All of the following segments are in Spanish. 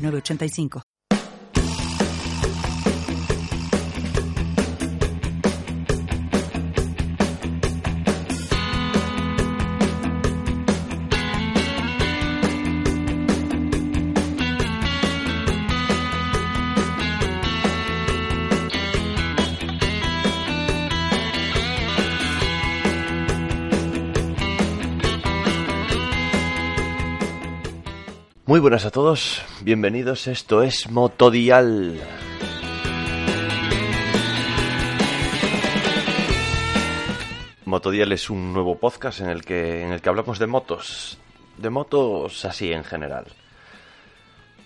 906985. Muy buenas a todos, bienvenidos, esto es Motodial. Motodial es un nuevo podcast en el que en el que hablamos de motos, de motos así en general.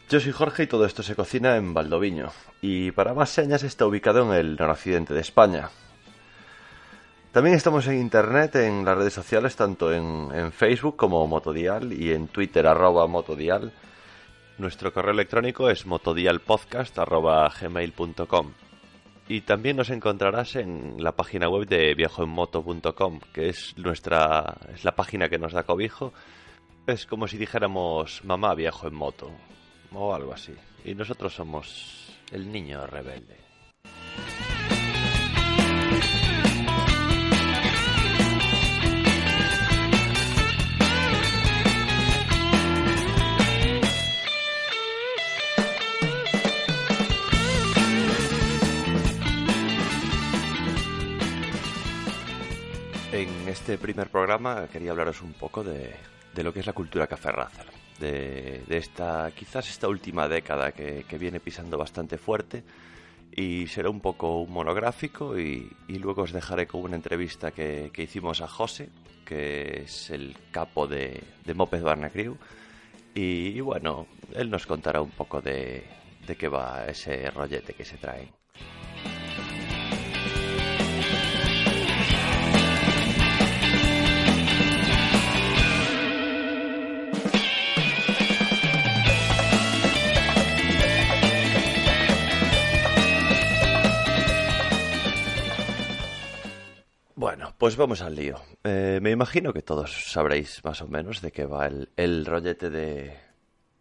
Yo soy Jorge y todo esto se cocina en Valdoviño y para más señas está ubicado en el noroccidente de España, también estamos en internet, en las redes sociales, tanto en, Facebook como Motodial y en Twitter arroba Motodial. Nuestro correo electrónico es motodialpodcast arroba gmail.com. Y también nos encontrarás en la página web de viajoenmoto.com, que es nuestra es la página que nos da cobijo. Es como si dijéramos mamá viajo en moto o algo así. Y nosotros somos el niño rebelde. En este primer programa quería hablaros un poco de, lo que es la cultura café racer, de, esta, quizás esta última década que, viene pisando bastante fuerte y será un poco un monográfico y, luego os dejaré con una entrevista que, hicimos a José, que es el capo de, de Moped Barna Crew y, bueno, él nos contará un poco de, de qué va ese rollete que se trae. Pues vamos al lío. Eh, me imagino que todos sabréis más o menos de qué va el, rollete de,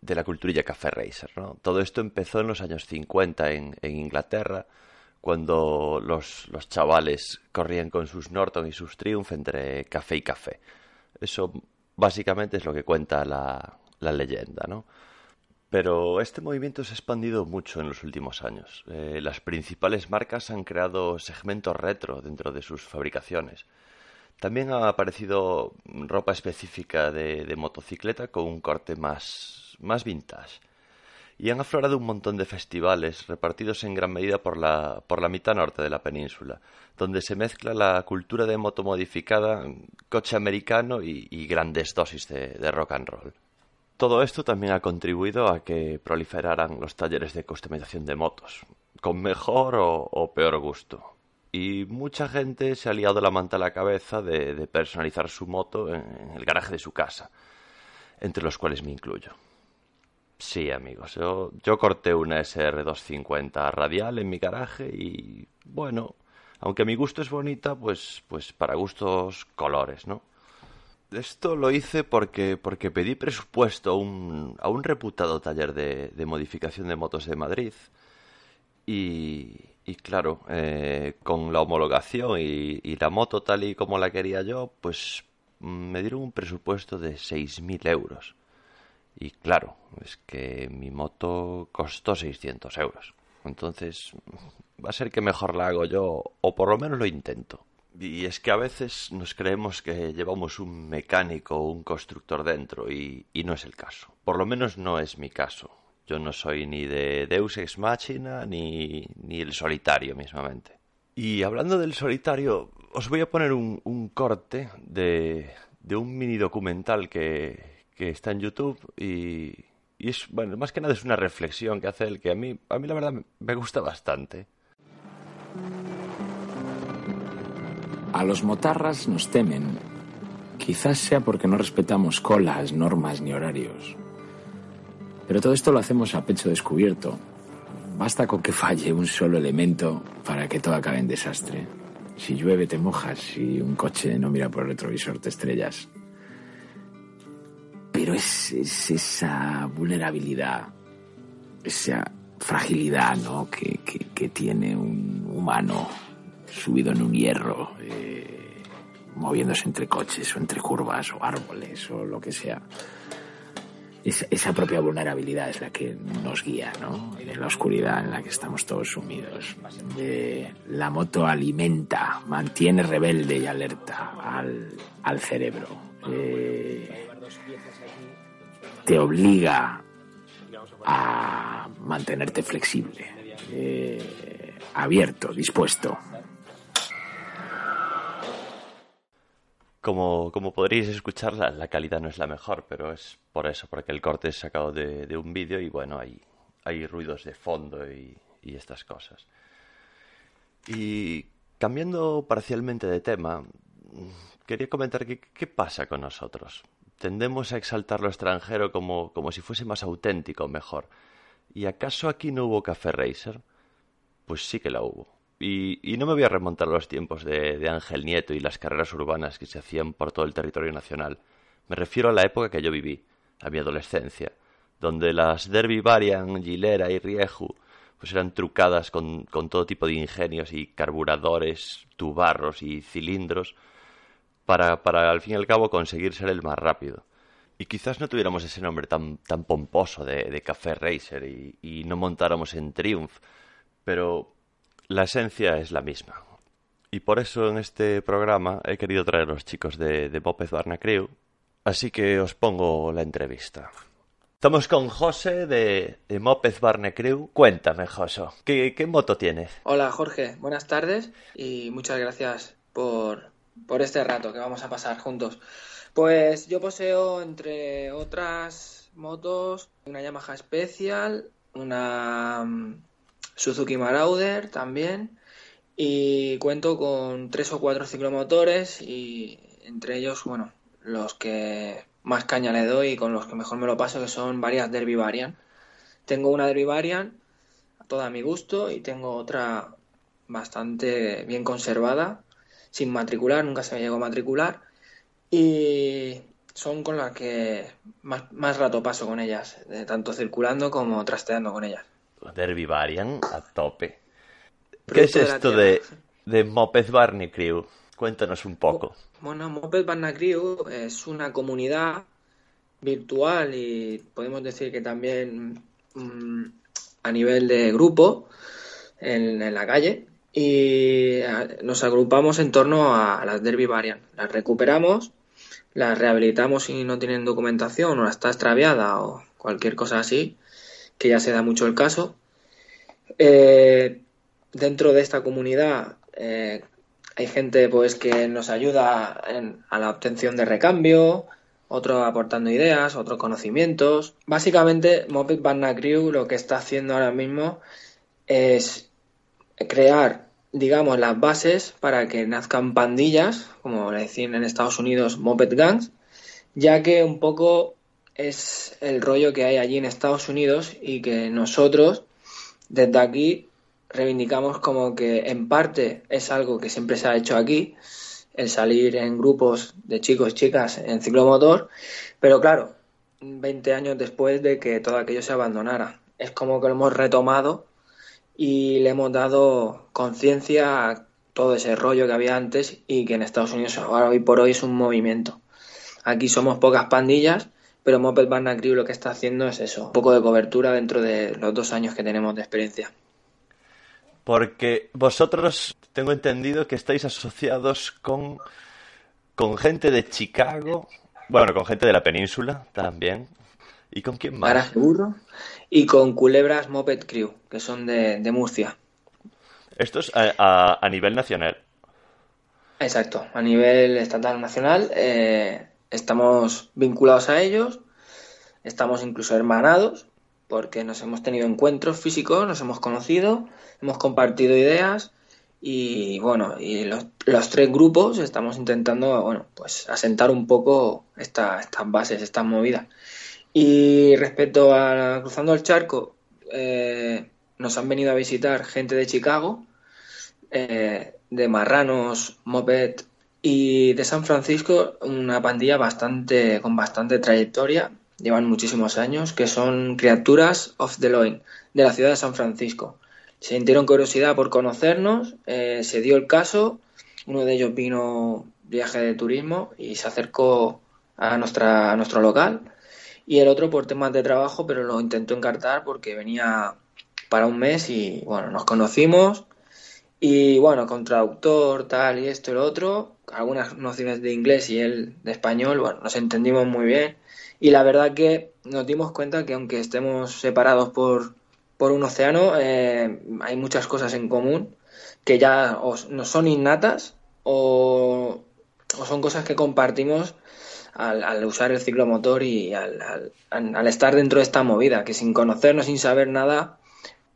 la culturilla café racer, ¿no? Todo esto empezó en los años 50 en, Inglaterra, cuando los, chavales corrían con sus Norton y sus Triumph entre café y café. Eso básicamente es lo que cuenta la, la leyenda, ¿no? Pero este movimiento se ha expandido mucho en los últimos años. Eh, las principales marcas han creado segmentos retro dentro de sus fabricaciones. También ha aparecido ropa específica de, motocicleta con un corte más, más vintage. Y han aflorado un montón de festivales repartidos en gran medida por la, por la mitad norte de la península, donde se mezcla la cultura de moto modificada, coche americano y, grandes dosis de rock and roll. Todo esto también ha contribuido a que proliferaran los talleres de customización de motos, con mejor o, peor gusto. Y mucha gente se ha liado la manta a la cabeza de, personalizar su moto en, el garaje de su casa, entre los cuales me incluyo. Sí, amigos, yo, yo corté una SR250 radial en mi garaje y, bueno, aunque mi gusto es bonita, pues, pues para gustos colores, ¿no? Esto lo hice porque, porque pedí presupuesto a un, a un reputado taller de, de, modificación de motos de Madrid. Y, y claro, eh, con la homologación y, y, la moto tal y como la quería yo, pues me dieron un presupuesto de 6.000 euros. Y claro, es que mi moto costó 600 euros. Entonces, va a ser que mejor la hago yo, o por lo menos lo intento. Y es que a veces nos creemos que llevamos un mecánico o un constructor dentro y, no es el caso. Por lo menos no es mi caso. Yo no soy ni de Deus Ex Machina ni, ni el solitario mismamente. Y hablando del solitario, os voy a poner un, corte de, de, un mini documental que, que está en YouTube y, y es, bueno, más que nada es una reflexión que hace él que a mí, a mí la verdad me gusta bastante. A los motarras nos temen. Quizás sea porque no respetamos colas, normas ni horarios. Pero todo esto lo hacemos a pecho descubierto. Basta con que falle un solo elemento para que todo acabe en desastre. Si llueve te mojas, si un coche no mira por el retrovisor te estrellas. Pero es, esa vulnerabilidad, esa fragilidad ¿no? que, que tiene un humano subido en un hierro, eh, moviéndose entre coches o entre curvas o árboles o lo que sea. esa propia vulnerabilidad es la que nos guía, ¿no? En la oscuridad en la que estamos todos sumidos. Eh, la moto alimenta, mantiene rebelde y alerta al, cerebro. Eh, te obliga a mantenerte flexible, abierto, dispuesto, Como, como podréis escuchar, la, calidad no es la mejor, pero es por eso, porque el corte es sacado de, un vídeo y bueno, hay, hay ruidos de fondo y, estas cosas. Y cambiando parcialmente de tema, quería comentar que, qué pasa con nosotros. Tendemos a exaltar lo extranjero como, como si fuese más auténtico o mejor. ¿Y acaso aquí no hubo Café Racer? Pues sí que la hubo. Y, no me voy a remontar los tiempos de, Ángel Nieto y las carreras urbanas que se hacían por todo el territorio nacional. Me refiero a la época que yo viví, a mi adolescencia, donde las Derby Varian, Gilera y Rieju pues eran trucadas con, todo tipo de ingenios y carburadores, tubarros y cilindros para, para al fin y al cabo conseguir ser el más rápido. Y quizás no tuviéramos ese nombre tan, tan pomposo de, Café Racer y, y no montáramos en Triumph, pero la esencia es la misma. Y por eso en este programa he querido traer a los chicos de, de Crew. Así que os pongo la entrevista. Estamos con José de, de Moped Barne Crew. Cuéntame, Joso, ¿qué, ¿qué, moto tienes? Hola, Jorge. Buenas tardes y muchas gracias por, por este rato que vamos a pasar juntos. Pues yo poseo, entre otras motos, una Yamaha Special, una Suzuki Marauder también y cuento con tres o cuatro ciclomotores y entre ellos, bueno, los que más caña le doy y con los que mejor me lo paso que son varias Derby Varian. Tengo una Derby Varian a toda mi gusto y tengo otra bastante bien conservada, sin matricular, nunca se me llegó a matricular y son con las que más, más rato paso con ellas, tanto circulando como trasteando con ellas. Derby Varian a tope. ¿Qué es esto de, de Moped Barney Crew? Cuéntanos un poco. Bueno, Moped Barney Crew es una comunidad virtual y podemos decir que también mm, a nivel de grupo en, la calle y nos agrupamos en torno a las Derby Varian. Las recuperamos, las rehabilitamos si no tienen documentación o está extraviada o cualquier cosa así que ya se da mucho el caso. Eh, dentro de esta comunidad eh, hay gente pues que nos ayuda a la obtención de recambio, otro aportando ideas, otros conocimientos. Básicamente, Moped Barna Crew lo que está haciendo ahora mismo es crear, digamos, las bases para que nazcan pandillas, como le decían en Estados Unidos, Moped Gangs, ya que un poco es el rollo que hay allí en Estados Unidos y que nosotros desde aquí reivindicamos como que en parte es algo que siempre se ha hecho aquí, el salir en grupos de chicos y chicas en ciclomotor, pero claro, 20 años después de que todo aquello se abandonara. Es como que lo hemos retomado y le hemos dado conciencia a todo ese rollo que había antes y que en Estados Unidos ahora hoy por hoy es un movimiento. Aquí somos pocas pandillas pero Moped Barna Crew lo que está haciendo es eso, un poco de cobertura dentro de los dos años que tenemos de experiencia. Porque vosotros tengo entendido que estáis asociados con, con gente de Chicago, bueno, con gente de la península también. ¿Y con quién más? Para seguro. Y con Culebras Moped Crew, que son de, Murcia. Esto es a, a, nivel nacional. Exacto, a nivel estatal nacional. Eh, estamos vinculados a ellos. estamos incluso hermanados, porque nos hemos tenido encuentros físicos, nos hemos conocido, hemos compartido ideas y bueno, y los, tres grupos estamos intentando, bueno, pues asentar un poco estas bases, estas movidas. Y respecto a cruzando el charco, eh, nos han venido a visitar gente de Chicago, eh, de Marranos, Moped y de San Francisco, una pandilla bastante con bastante trayectoria, llevan muchísimos años, que son criaturas of the Loin, de la ciudad de San Francisco. Se sintieron curiosidad por conocernos, eh, se dio el caso, uno de ellos vino viaje de turismo y se acercó a, nuestra, a nuestro local y el otro por temas de trabajo, pero lo intentó encartar porque venía para un mes y bueno, nos conocimos y bueno, con traductor, tal y esto y lo otro, algunas nociones de inglés y él de español, bueno, nos entendimos muy bien. Y la verdad que nos dimos cuenta que aunque estemos separados por por un océano, eh, hay muchas cosas en común que ya no son innatas o, son cosas que compartimos al, usar el ciclomotor y al, estar dentro de esta movida, que sin conocernos, sin saber nada,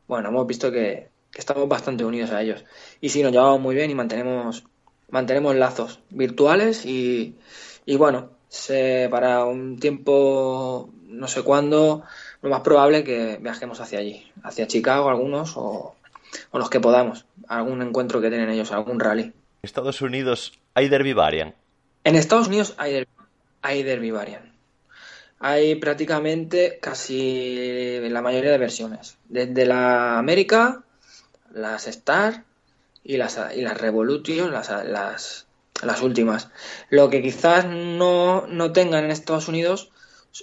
bueno, hemos visto que, estamos bastante unidos a ellos. Y sí, nos llevamos muy bien y mantenemos, mantenemos lazos virtuales y, y bueno, se, para un tiempo, no sé cuándo, lo más probable que viajemos hacia allí, hacia Chicago algunos o, los que podamos, algún encuentro que tienen ellos, algún rally. ¿En Estados Unidos hay Derby Varian? En Estados Unidos hay Derby, hay derby Varian. Hay prácticamente casi la mayoría de versiones. Desde la América, las Star y las, y las Revolution, las, las, las últimas. Lo que quizás no, no tengan en Estados Unidos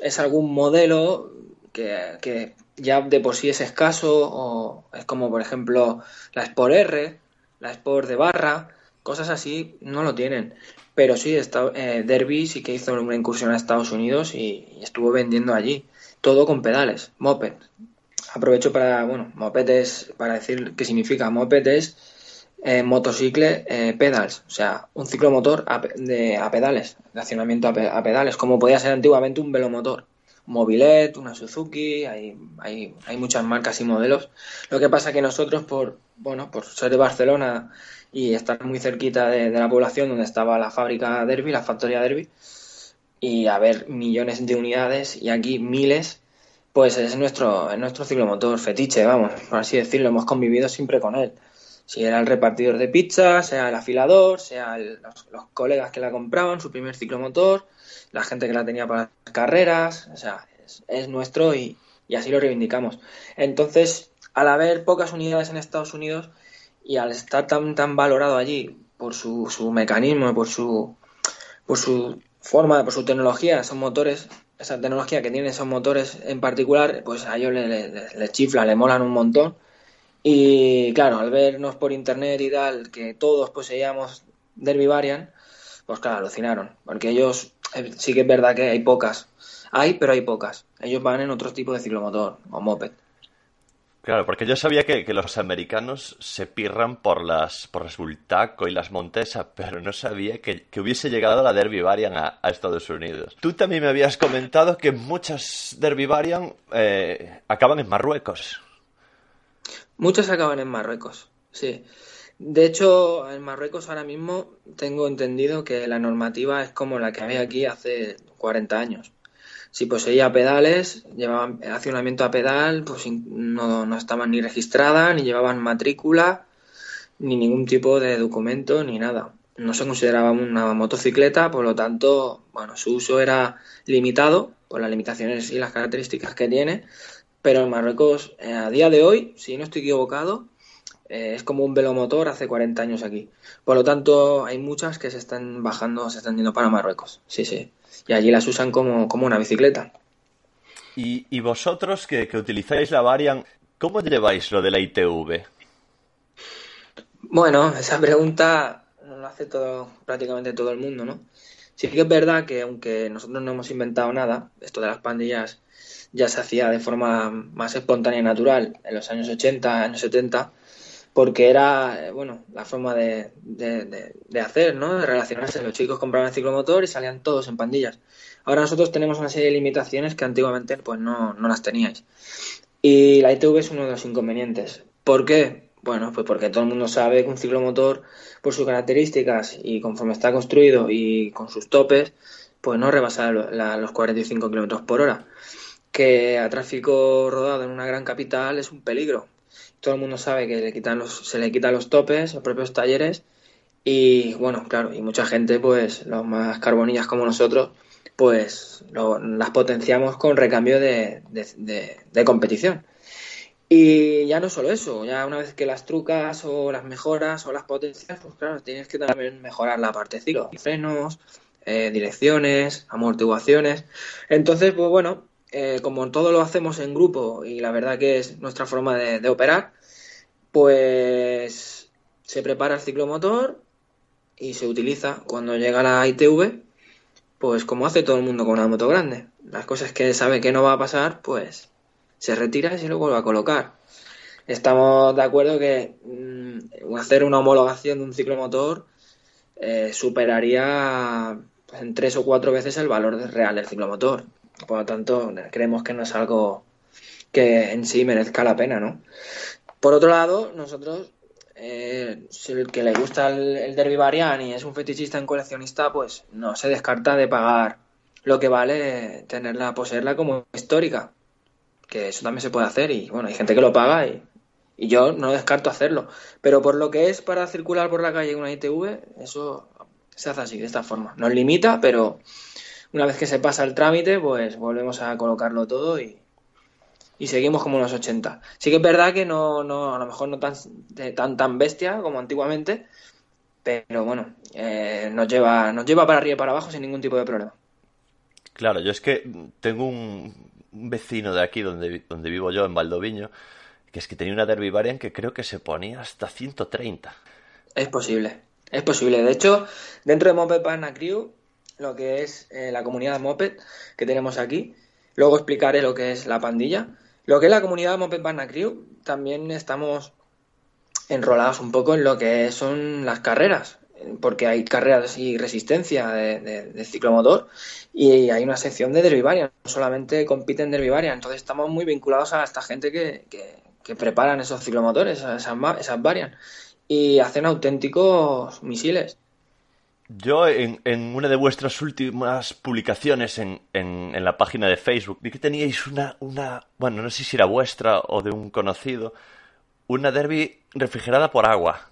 es algún modelo que, ya de por sí es escaso, o es como por ejemplo la Sport R, la Sport de barra, cosas así no lo tienen. Pero sí, está, eh, Derby sí que hizo una incursión a Estados Unidos y, estuvo vendiendo allí, todo con pedales, moped. Aprovecho para, bueno, moped es, para decir qué significa, moped es eh, motocicle eh, pedals, o sea, un ciclomotor a, de, a pedales, de accionamiento a, pedales, como podía ser antiguamente un velomotor. Mobilet, una Suzuki, hay, hay, hay muchas marcas y modelos. Lo que pasa que nosotros, por, bueno, por ser de Barcelona y estar muy cerquita de, la población donde estaba la fábrica Derby, la factoría Derby, y haber millones de unidades y aquí miles, pues es nuestro, es nuestro ciclomotor fetiche, vamos, por así decirlo, hemos convivido siempre con él. Si era el repartidor de pizza, sea el afilador, sea los, los, colegas que la compraban, su primer ciclomotor, la gente que la tenía para las carreras, o sea, es, nuestro y, así lo reivindicamos. Entonces, al haber pocas unidades en Estados Unidos y al estar tan, tan valorado allí por su, su mecanismo, por su, por su forma, por su tecnología, esos motores, esa tecnología que tienen esos motores en particular, pues a ellos les le, le chifla, le molan un montón. Y claro, al vernos por internet y tal, que todos poseíamos Derby Varian, pues claro, alucinaron, porque ellos eh, sí que es verdad que hay pocas. Hay, pero hay pocas. Ellos van en otro tipo de ciclomotor o moped. Claro, porque yo sabía que, los americanos se pirran por las por las Bultaco y las Montesa, pero no sabía que, hubiese llegado la Derby Varian a, Estados Unidos. Tú también me habías comentado que muchas Derby Varian eh, acaban en Marruecos. Muchas acaban en Marruecos, sí. De hecho, en Marruecos ahora mismo tengo entendido que la normativa es como la que había aquí hace 40 años. Si poseía pedales, llevaban accionamiento a pedal, pues no, no estaban ni registradas, ni llevaban matrícula, ni ningún tipo de documento, ni nada. No se consideraba una motocicleta, por lo tanto, bueno, su uso era limitado por las limitaciones y las características que tiene. Pero en Marruecos, eh, a día de hoy, si no estoy equivocado, eh, es como un velomotor hace 40 años aquí. Por lo tanto, hay muchas que se están bajando, se están yendo para Marruecos. Sí, sí. Y allí las usan como, una bicicleta. ¿Y, vosotros que, utilizáis la Varian, cómo lleváis lo de la ITV? Bueno, esa pregunta lo hace todo, prácticamente todo el mundo, ¿no? Sí que es verdad que aunque nosotros no hemos inventado nada, esto de las pandillas ya se hacía de forma más espontánea y natural en los años 80, años 70, porque era, bueno, la forma de, de, hacer, ¿no? De relacionarse. Los chicos compraban el ciclomotor y salían todos en pandillas. Ahora nosotros tenemos una serie de limitaciones que antiguamente pues no, no las teníais. Y la ITV es uno de los inconvenientes. ¿Por qué? Bueno, pues porque todo el mundo sabe que un ciclomotor, por sus características y conforme está construido y con sus topes, pues no rebasa los 45 kilómetros por hora. Que a tráfico rodado en una gran capital es un peligro. Todo el mundo sabe que le quitan los, se le quitan los topes, los propios talleres. Y bueno, claro, y mucha gente, pues los más carbonillas como nosotros, pues las potenciamos con recambio de, de competición. Y ya no solo eso, ya una vez que las trucas o las mejoras o las potencias, pues claro, tienes que también mejorar la parte ciclo, frenos, eh, direcciones, amortiguaciones. Entonces, pues bueno, eh, como todo lo hacemos en grupo y la verdad que es nuestra forma de, operar, pues se prepara el ciclomotor y se utiliza cuando llega la ITV, pues como hace todo el mundo con una moto grande. Las cosas que sabe que no va a pasar, pues se retira y se lo vuelve a colocar. Estamos de acuerdo que mm, hacer una homologación de un ciclomotor eh, superaría en tres o cuatro veces el valor real del ciclomotor. Por lo tanto, creemos que no es algo que en sí merezca la pena, ¿no? Por otro lado, nosotros, eh, si el que le gusta el, Derby Varian y es un fetichista en coleccionista, pues no se descarta de pagar lo que vale tenerla, poseerla como histórica. Que eso también se puede hacer y bueno, hay gente que lo paga y, y yo no descarto hacerlo. Pero por lo que es para circular por la calle una ITV, eso se hace así, de esta forma. Nos limita, pero una vez que se pasa el trámite, pues volvemos a colocarlo todo y, y seguimos como en los 80. Sí que es verdad que no, no a lo mejor no tan, tan, tan bestia como antiguamente, pero bueno, eh, nos, lleva, nos lleva para arriba y para abajo sin ningún tipo de problema. Claro, yo es que tengo un, vecino de aquí donde, donde vivo yo, en Valdoviño, que es que tenía una Derby Variant que creo que se ponía hasta 130. Es posible. Es posible. De hecho, dentro de Moped Crew, lo que es eh, la comunidad Moped que tenemos aquí, luego explicaré lo que es la pandilla. Lo que es la comunidad Moped Partner Crew, también estamos enrolados un poco en lo que son las carreras, porque hay carreras y resistencia de, ciclomotor y hay una sección de Derby no solamente compiten Derby entonces estamos muy vinculados a esta gente que, que, preparan esos ciclomotores, esas, esas varian y hacen auténticos misiles. Yo en, una de vuestras últimas publicaciones en, en, la página de Facebook vi que teníais una, una, bueno, no sé si era vuestra o de un conocido, una derby refrigerada por agua.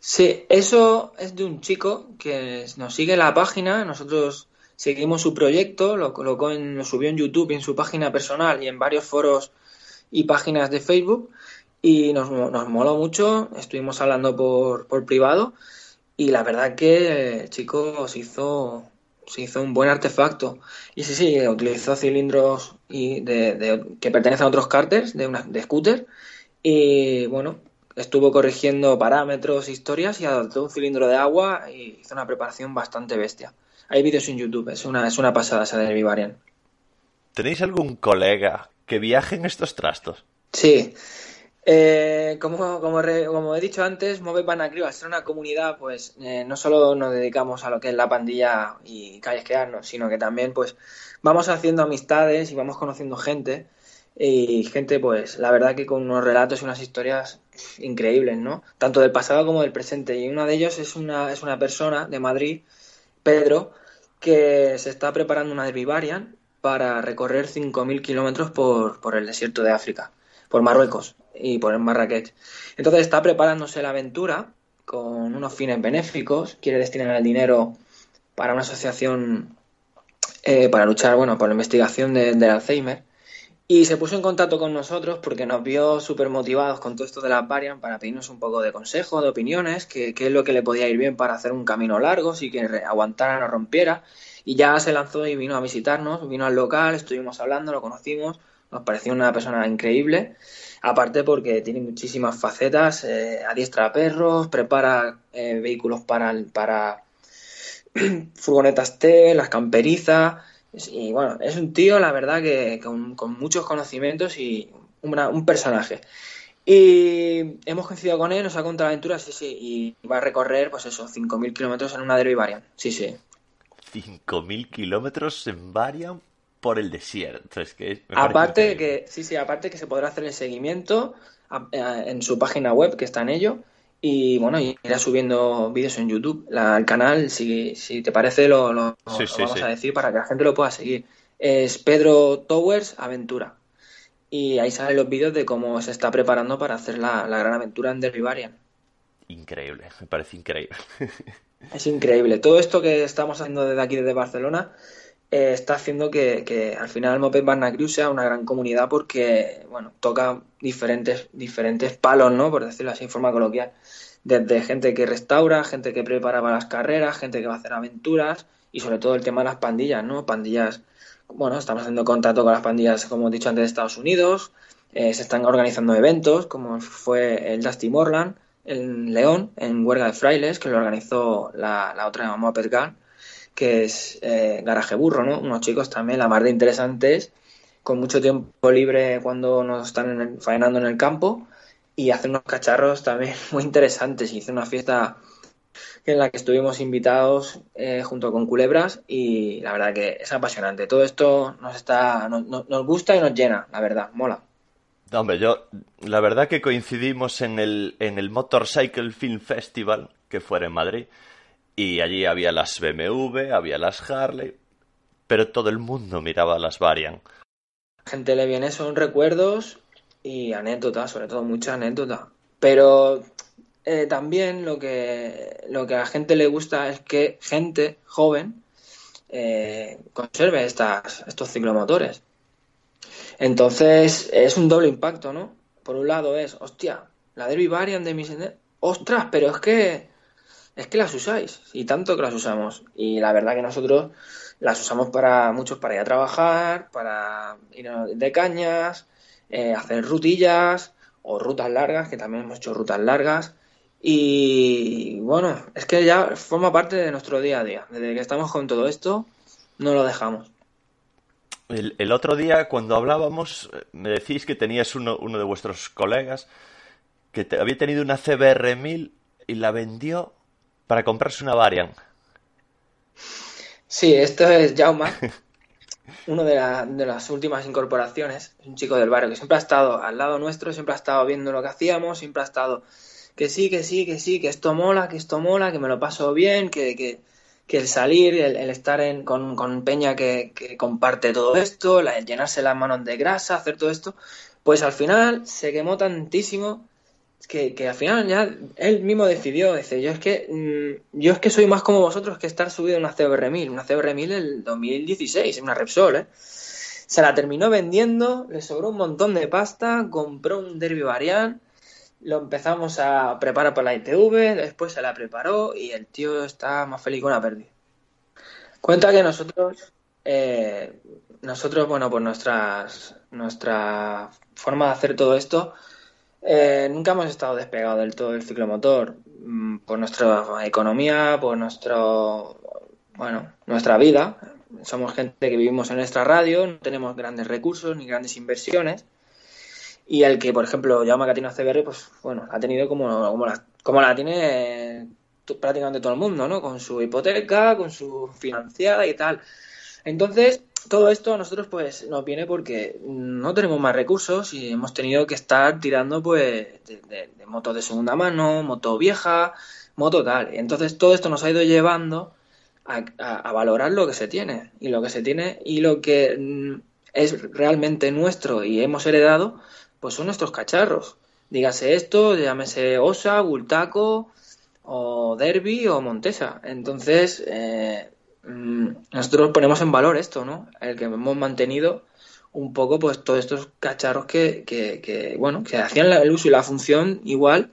Sí, eso es de un chico que nos sigue en la página, nosotros seguimos su proyecto, lo colocó en, lo subió en YouTube, en su página personal y en varios foros y páginas de Facebook y nos, nos moló mucho, estuvimos hablando por, por privado y la verdad que el chico se hizo, se hizo un buen artefacto. Y sí, sí, utilizó cilindros y de, que pertenecen a otros cárteres de, una, de scooter y bueno, estuvo corrigiendo parámetros, historias y adoptó un cilindro de agua y hizo una preparación bastante bestia. Hay vídeos en YouTube, es una, es una pasada esa de Vivarian. ¿Tenéis algún colega que viaje en estos trastos? Sí, eh, como, como, como, he dicho antes, Move Panacrio, al ser una comunidad, pues eh, no solo nos dedicamos a lo que es la pandilla y callejquearnos, sino que también pues vamos haciendo amistades y vamos conociendo gente. Y gente pues la verdad que con unos relatos y unas historias increíbles, ¿no? Tanto del pasado como del presente. Y uno de ellos es una, es una persona de Madrid, Pedro, que se está preparando una Derby para recorrer 5.000 kilómetros por, por el desierto de África, por Marruecos y por Marrakech. Entonces está preparándose la aventura con unos fines benéficos, quiere destinar el dinero para una asociación eh, para luchar bueno, por la investigación del Alzheimer. Y se puso en contacto con nosotros porque nos vio súper motivados con todo esto de la Varian para pedirnos un poco de consejo, de opiniones, qué es lo que le podía ir bien para hacer un camino largo, si que aguantara, no rompiera. Y ya se lanzó y vino a visitarnos, vino al local, estuvimos hablando, lo conocimos, nos pareció una persona increíble. Aparte porque tiene muchísimas facetas, eh, adiestra perros, prepara eh, vehículos para, para furgonetas T, las camperiza. Y bueno, es un tío, la verdad, que con, muchos conocimientos y un personaje. Y hemos coincidido con él, nos ha contado la aventura, sí, sí, y va a recorrer, pues eso, 5.000 kilómetros en una Derby Variant, sí, sí. 5.000 kilómetros en Variant por el desierto, es que... aparte que, sí, sí, aparte que se podrá hacer el seguimiento en su página web, que está en ello, y bueno, irá subiendo vídeos en YouTube. La, el canal, si, si te parece, lo, lo, vamos a decir para que la gente lo pueda seguir. Es Pedro Towers Aventura. Y ahí salen los vídeos de cómo se está preparando para hacer la, gran aventura en Derribarian. Increíble, me parece increíble. es increíble. Todo esto que estamos haciendo desde aquí, desde Barcelona, eh, está haciendo que, al final el Moped Barna Crew sea una gran comunidad porque, bueno, toca diferentes, diferentes palos, ¿no? Por decirlo así en forma coloquial. Desde gente que restaura, gente que prepara para las carreras, gente que va a hacer aventuras y sobre todo el tema de las pandillas, ¿no? Pandillas, bueno, estamos haciendo contacto con las pandillas, como he dicho antes, de Estados Unidos. Eh, se están organizando eventos, como fue el Dusty Morland en León, en Huerga de Frailes, que lo organizó la, la otra Moped Gun que es eh, Garaje Burro, ¿no? Unos chicos también, la más de interesantes, con mucho tiempo libre cuando nos están faenando en el campo y hacen unos cacharros también muy interesantes. Hice una fiesta en la que estuvimos invitados eh, junto con Culebras y la verdad que es apasionante. Todo esto nos está nos, gusta y nos llena, la verdad, mola. Hombre, yo la verdad que coincidimos en el en el Motorcycle Film Festival que fue en Madrid y allí había las BMW, había las Harley, pero todo el mundo miraba las Varian. La gente le viene son recuerdos y anécdotas, sobre todo mucha anécdota. Pero eh, también lo que, lo que a la gente le gusta es que gente joven eh, conserve estas, estos ciclomotores. Entonces es un doble impacto, ¿no? Por un lado es, hostia, la Derby Variant de mis... Ostras, pero es que es que las usáis y tanto que las usamos. Y la verdad que nosotros las usamos para muchos para ir a trabajar, para ir de cañas, eh, hacer rutillas o rutas largas, que también hemos hecho rutas largas. Y bueno, es que ya forma parte de nuestro día a día. Desde que estamos con todo esto, no lo dejamos. El, otro día, cuando hablábamos, me decís que tenías uno, uno de vuestros colegas que había tenido una CBR 1000 y la vendió para comprarse una Varian. Sí, esto es Jauma, uno de, las últimas incorporaciones. Es un chico del barrio que siempre ha estado al lado nuestro, siempre ha estado viendo lo que hacíamos, siempre ha estado que sí, que sí, que sí, que esto mola, que esto mola, que me lo paso bien, que, que, el salir, el, estar en, con, Peña que, que, comparte todo esto, el llenarse las manos de grasa, hacer todo esto, pues al final se quemó tantísimo que, que, al final ya él mismo decidió, dice, yo es que mm, yo es que soy más como vosotros que estar subido en una CBR 1000, una CBR 1000 del 2016, una Repsol, ¿eh? Se la terminó vendiendo, le sobró un montón de pasta, compró un Derby Variant, lo empezamos a preparar para la ITV, después se la preparó y el tío está más feliz que una pérdida. Cuenta que nosotros, eh, nosotros, bueno, pues nuestras, nuestra forma de hacer todo esto eh, nunca hemos estado despegados del todo del ciclomotor mm, por nuestra economía, por nuestro, bueno, nuestra vida. Somos gente que vivimos en nuestra radio, no tenemos grandes recursos ni grandes inversiones. Y el que, por ejemplo, Jaume Catino CBR, pues bueno, ha tenido como, como, la, como la tiene prácticamente todo el mundo, ¿no? Con su hipoteca, con su financiada y tal. Entonces, todo esto a nosotros pues nos viene porque no tenemos más recursos y hemos tenido que estar tirando pues de, motos de segunda mano, moto vieja, moto tal. Entonces todo esto nos ha ido llevando a, valorar lo que se tiene y lo que se tiene y lo que mm, es realmente nuestro y hemos heredado pues son nuestros cacharros. Dígase esto, llámese Osa, Gultaco o Derby o Montesa. Entonces, eh, nosotros ponemos en valor esto, ¿no? El que hemos mantenido un poco, pues, todos estos cacharros que, bueno, que hacían el uso y la función igual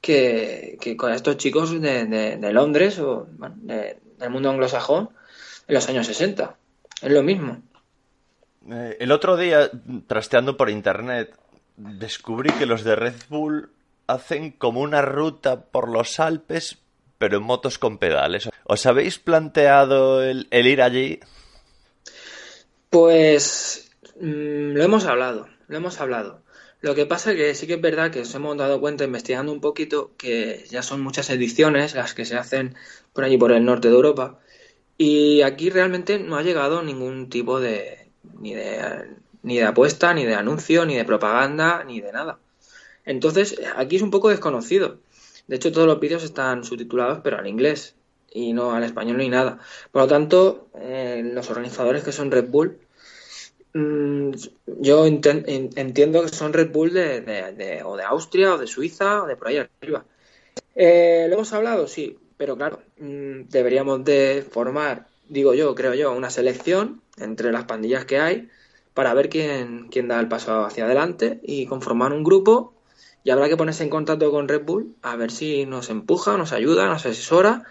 que, con estos chicos de, Londres o del mundo anglosajón en los años 60. Es lo mismo. Eh, el otro día, trasteando por internet, descubrí que los de Red Bull hacen como una ruta por los Alpes, pero en motos con pedales. ¿Os habéis planteado el, ir allí? Pues mm, lo hemos hablado, lo hemos hablado. Lo que pasa es que sí que es verdad que nos hemos dado cuenta investigando un poquito que ya son muchas ediciones las que se hacen por allí por el norte de Europa y aquí realmente no ha llegado ningún tipo de ni de ni de apuesta, ni de anuncio, ni de propaganda, ni de nada. Entonces, aquí es un poco desconocido. De hecho, todos los vídeos están subtitulados, pero al inglés y no al español ni nada. Por lo tanto, eh, los organizadores que son Red Bull, mm, yo entiendo que son Red Bull de, o de Austria o de Suiza o de por ahí arriba. Eh, ¿Lo hemos hablado? Sí, pero claro, mm, deberíamos de formar, digo yo, creo yo, una selección entre las pandillas que hay para ver quién, quién da el paso hacia adelante y conformar un grupo y habrá que ponerse en contacto con Red Bull a ver si nos empuja, nos ayuda, nos asesora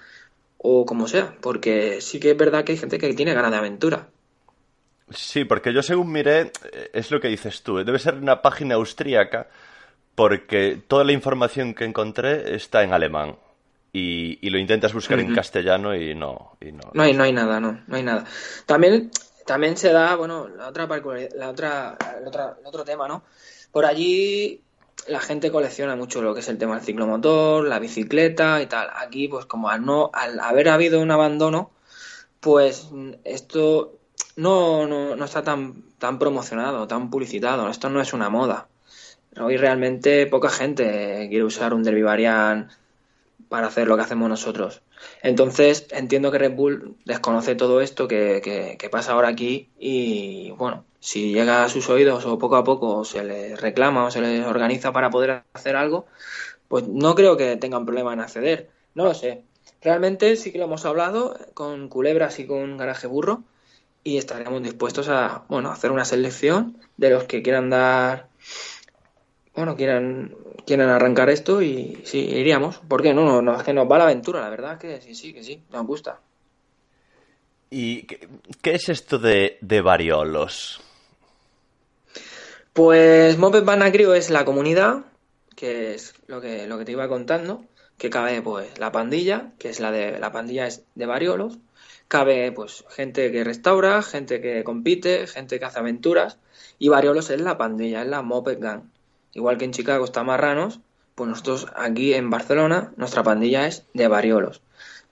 o como sea, porque sí que es verdad que hay gente que tiene ganas de aventura. Sí, porque yo según miré, eh, es lo que dices tú, debe ser una página austríaca porque toda la información que encontré está en alemán y, lo intentas buscar en castellano y no, y no. No hay, no hay nada, no, no hay nada. También también se da, bueno, la otra, la otra, el, otro tema, ¿no? Por allí la gente colecciona mucho lo que es el tema del ciclomotor, la bicicleta y tal. Aquí, pues como al no, al haber habido un abandono, pues esto no, no, no está tan, tan promocionado, tan publicitado. Esto no es una moda. Hoy realmente poca gente quiere usar un Derby para hacer lo que hacemos nosotros. Entonces, entiendo que Red Bull desconoce todo esto que, pasa ahora aquí y, bueno, si llega a sus oídos o poco a poco se les reclama o se les organiza para poder hacer algo, pues no creo que tengan problema en acceder. No lo sé. Realmente sí que lo hemos hablado con Culebras y con Garaje Burro y estaríamos dispuestos a, bueno, hacer una selección de los que quieran dar bueno, quieran, quieran arrancar esto y sí, iríamos. ¿Por qué? No, no, es que nos va la aventura, la verdad que sí, sí, que sí, nos gusta. ¿Y qué, es esto de, de variolos? Pues Moped Banacrio es la comunidad, que es lo que, lo que te iba contando, que cabe pues la pandilla, que es la de la pandilla es de variolos, cabe pues gente que restaura, gente que compite, gente que hace aventuras, y variolos es la pandilla, es la Moped Gang. Igual que en Chicago está Marranos, pues nosotros aquí en Barcelona, nuestra pandilla es de Variolos.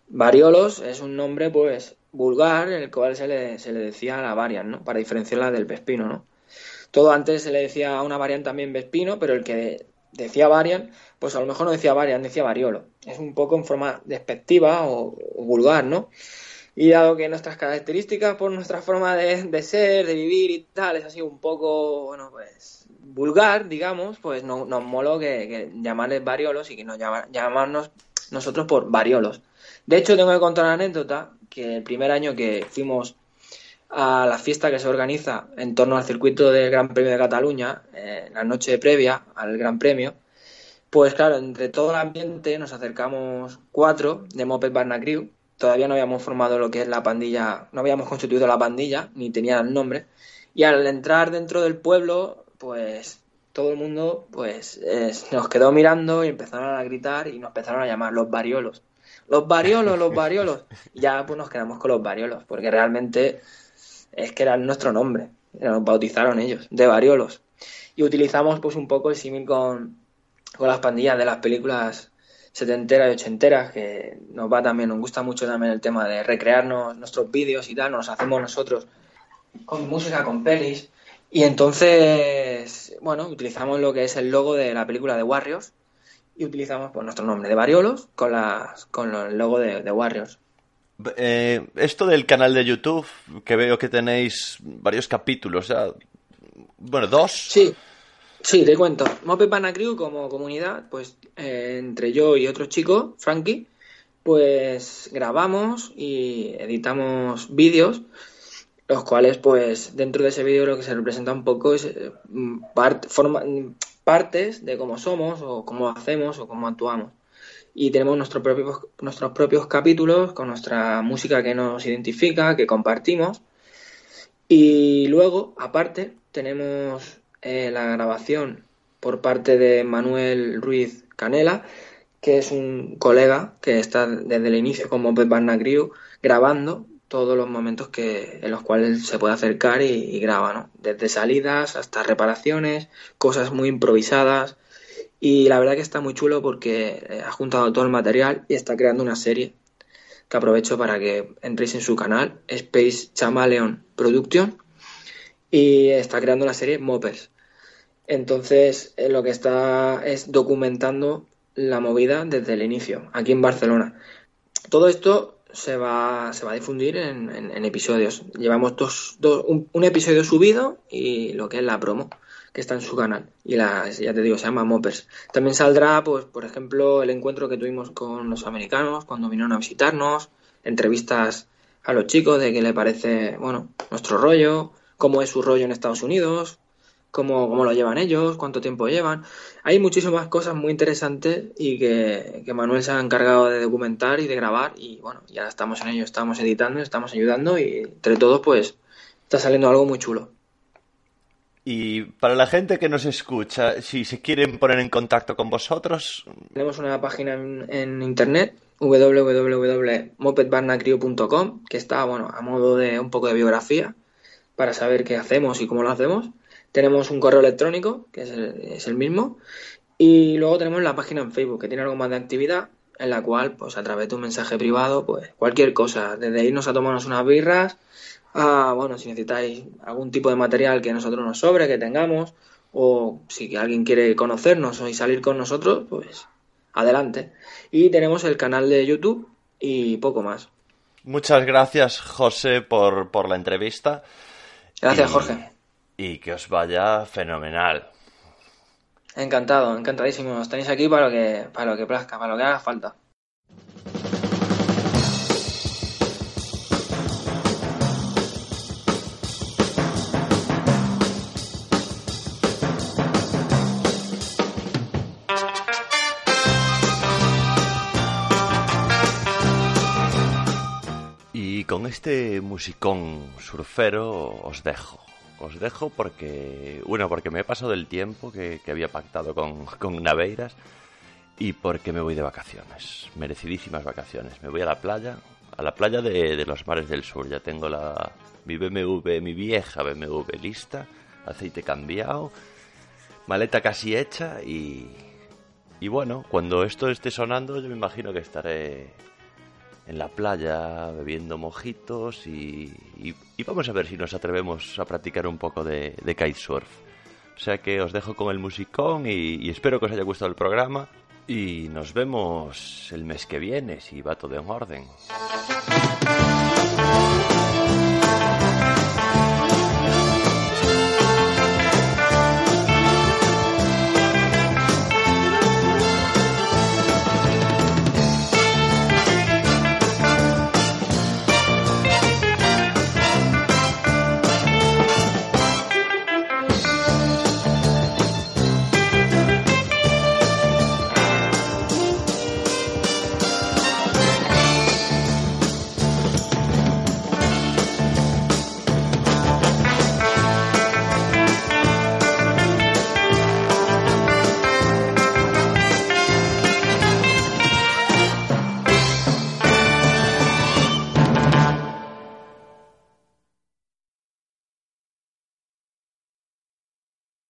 Variolos es un nombre, pues, vulgar, en el cual se le, decía a la varian, ¿no? Para diferenciarla del Vespino, ¿no? Todo antes se le decía a una varian también Vespino, pero el que decía varian, pues a lo mejor no decía varian, decía variolo. Es un poco en forma despectiva o, vulgar, ¿no? Y dado que nuestras características por nuestra forma de, de, ser, de vivir y tal, es así un poco, bueno, pues vulgar, digamos, pues no, nos molo que, llamarles variolos y que nos llamarnos nosotros por variolos. De hecho, tengo que contar una anécdota que el primer año que fuimos a la fiesta que se organiza en torno al circuito del Gran Premio de Cataluña, eh, la noche previa al Gran Premio, pues claro, entre todo el ambiente nos acercamos cuatro de Moped Barna Crew. Todavía no habíamos formado lo que es la pandilla, no habíamos constituido la pandilla, ni tenía el nombre. Y al entrar dentro del pueblo, pues todo el mundo pues nos quedó mirando y empezaron a gritar y nos empezaron a llamar los variolos. Los variolos, los variolos. Y ya pues nos quedamos con los variolos, porque realmente es que era nuestro nombre. Nos bautizaron ellos, de variolos. Y utilizamos pues un poco el símil con, con las pandillas de las películas setenteras y ochenteras, que nos va también, nos gusta mucho también el tema de recrearnos nuestros vídeos y tal, nos hacemos nosotros con música, con pelis. Y entonces, bueno, utilizamos lo que es el logo de la película de Warriors y utilizamos pues, nuestro nombre de Variolos con, las, con el logo de, Warriors. Eh, esto del canal de YouTube, que veo que tenéis varios capítulos, bueno, dos. Sí, sí, te cuento. Mope Panacrew como comunidad, pues eh, entre yo y otro chico, Frankie, pues grabamos y editamos vídeos los cuales pues dentro de ese vídeo lo que se representa un poco es eh, forma, partes de cómo somos o cómo hacemos o cómo actuamos. Y tenemos nuestros propios, nuestros propios capítulos con nuestra música que nos identifica, que compartimos. Y luego, aparte, tenemos eh, la grabación por parte de Manuel Ruiz Canela, que es un colega que está desde el inicio como Pep Barnagriu grabando todos los momentos que, en los cuales se puede acercar y, graba, ¿no? Desde salidas hasta reparaciones, cosas muy improvisadas. Y la verdad que está muy chulo porque eh, ha juntado todo el material y está creando una serie que aprovecho para que entréis en su canal, Space Chamaleon Production, y está creando la serie Moppers. Entonces, eh, lo que está es documentando la movida desde el inicio, aquí en Barcelona. Todo esto se va, se va a difundir en, episodios. Llevamos dos, un, episodio subido y lo que es la promo, que está en su canal. Y la, ya te digo, se llama Moppers. También saldrá, pues, por ejemplo, el encuentro que tuvimos con los americanos cuando vinieron a visitarnos, entrevistas a los chicos de qué le parece, bueno, nuestro rollo, cómo es su rollo en Estados Unidos, cómo, cómo lo llevan ellos, cuánto tiempo llevan. Hay muchísimas cosas muy interesantes y que, Manuel se ha encargado de documentar y de grabar y bueno, ya estamos en ello, estamos editando, estamos ayudando y entre todos pues está saliendo algo muy chulo. Y para la gente que nos escucha, si se quieren poner en contacto con vosotros... Tenemos una página en, internet www.mopedbarnacrio.com que está, bueno, a modo de un poco de biografía para saber qué hacemos y cómo lo hacemos. Tenemos un correo electrónico, que es el, mismo, y luego tenemos la página en Facebook, que tiene algo más de actividad, en la cual, pues a través de un mensaje privado, pues cualquier cosa, desde irnos a tomarnos unas birras, a, bueno, si necesitáis algún tipo de material que nosotros nos sobre, que tengamos, o si alguien quiere conocernos y salir con nosotros, pues adelante. Y tenemos el canal de YouTube y poco más. Muchas gracias, José, por, por la entrevista. Gracias, Jorge y que os vaya fenomenal. Encantado, encantadísimo. Os tenéis aquí para lo que, para lo que plazca, para lo que haga falta. Y con este musicón surfero os dejo os dejo porque, bueno, porque me he pasado el tiempo que, había pactado con, con Naveiras y porque me voy de vacaciones, merecidísimas vacaciones. Me voy a la playa, a la playa de, los mares del sur. Ya tengo la, mi BMW, mi vieja BMW lista, aceite cambiado, maleta casi hecha y, y bueno, cuando esto esté sonando yo me imagino que estaré en la playa bebiendo mojitos y, vamos a ver si nos atrevemos a practicar un poco de, kitesurf. O sea que os dejo con el musicón y, espero que os haya gustado el programa y nos vemos el mes que viene si va todo en orden.